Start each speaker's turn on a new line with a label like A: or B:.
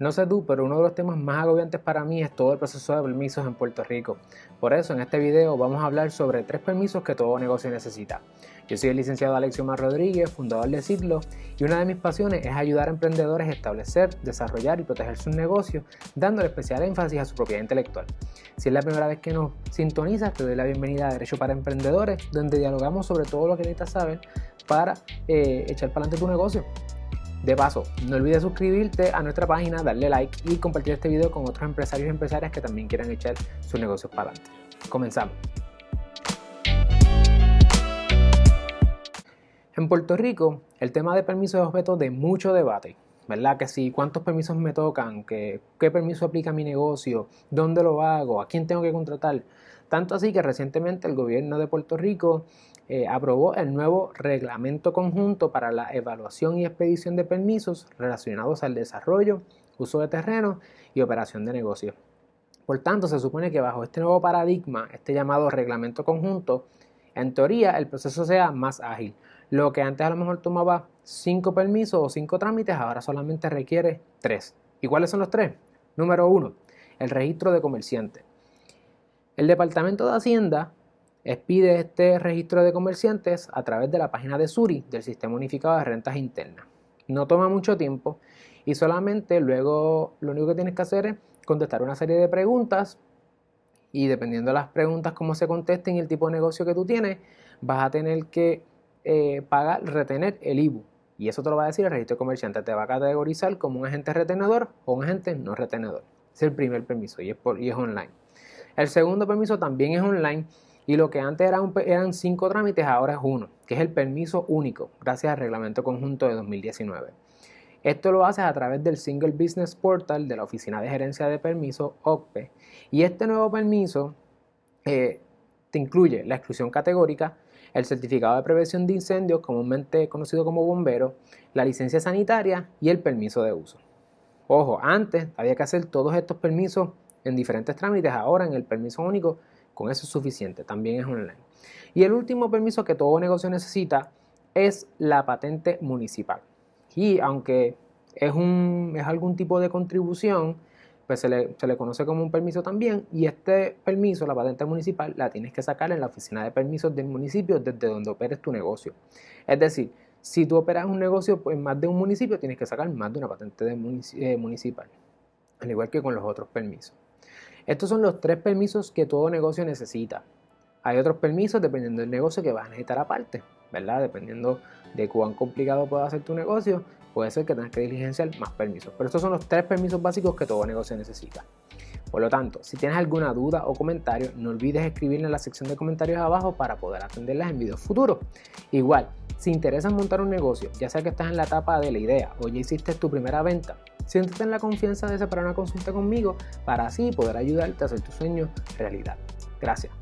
A: No sé tú, pero uno de los temas más agobiantes para mí es todo el proceso de permisos en Puerto Rico. Por eso en este video vamos a hablar sobre tres permisos que todo negocio necesita. Yo soy el licenciado Alexio Mar Rodríguez, fundador de Ciclo, y una de mis pasiones es ayudar a emprendedores a establecer, desarrollar y proteger sus negocios, dándole especial énfasis a su propiedad intelectual. Si es la primera vez que nos sintonizas, te doy la bienvenida a Derecho para Emprendedores, donde dialogamos sobre todo lo que necesitas saber para eh, echar para adelante tu negocio. De paso, no olvides suscribirte a nuestra página, darle like y compartir este video con otros empresarios y empresarias que también quieran echar sus negocios para adelante. Comenzamos. En Puerto Rico, el tema de permisos es objeto de mucho debate. ¿Verdad? Que si cuántos permisos me tocan, ¿Qué, permiso aplica mi negocio, dónde lo hago, a quién tengo que contratar. Tanto así que recientemente el gobierno de Puerto Rico eh, aprobó el nuevo reglamento conjunto para la evaluación y expedición de permisos relacionados al desarrollo, uso de terreno y operación de negocios. Por tanto, se supone que bajo este nuevo paradigma, este llamado reglamento conjunto, en teoría el proceso sea más ágil. Lo que antes a lo mejor tomaba cinco permisos o cinco trámites, ahora solamente requiere tres. ¿Y cuáles son los tres? Número uno, el registro de comerciante. El Departamento de Hacienda expide este registro de comerciantes a través de la página de Suri, del Sistema Unificado de Rentas Internas. No toma mucho tiempo y solamente luego lo único que tienes que hacer es contestar una serie de preguntas y dependiendo de las preguntas, cómo se contesten y el tipo de negocio que tú tienes, vas a tener que eh, pagar, retener el IBU. Y eso te lo va a decir el registro de comerciante. Te va a categorizar como un agente retenedor o un agente no retenedor. Es el primer permiso y es, por, y es online. El segundo permiso también es online y lo que antes eran cinco trámites, ahora es uno, que es el permiso único, gracias al Reglamento Conjunto de 2019. Esto lo haces a través del Single Business Portal de la Oficina de Gerencia de Permiso, OCPE. Y este nuevo permiso eh, te incluye la exclusión categórica, el certificado de prevención de incendios, comúnmente conocido como bombero, la licencia sanitaria y el permiso de uso. Ojo, antes había que hacer todos estos permisos en diferentes trámites, ahora en el permiso único con eso es suficiente, también es online. Y el último permiso que todo negocio necesita es la patente municipal. Y aunque es, un, es algún tipo de contribución, pues se le, se le, conoce como un permiso también. Y este permiso, la patente municipal, la tienes que sacar en la oficina de permisos del municipio desde donde operes tu negocio. Es decir, si tú operas un negocio en más de un municipio, tienes que sacar más de una patente eh, municipal. Al igual que con los otros permisos. Estos son los tres permisos que todo negocio necesita. Hay otros permisos dependiendo del negocio que vas a necesitar aparte, ¿verdad? Dependiendo de cuán complicado pueda ser tu negocio, puede ser que tengas que diligenciar más permisos. Pero estos son los tres permisos básicos que todo negocio necesita. Por lo tanto, si tienes alguna duda o comentario, no olvides escribirla en la sección de comentarios abajo para poder atenderlas en videos futuros. Igual, si interesa montar un negocio, ya sea que estás en la etapa de la idea o ya hiciste tu primera venta, siéntete en la confianza de separar una consulta conmigo para así poder ayudarte a hacer tu sueño realidad. Gracias.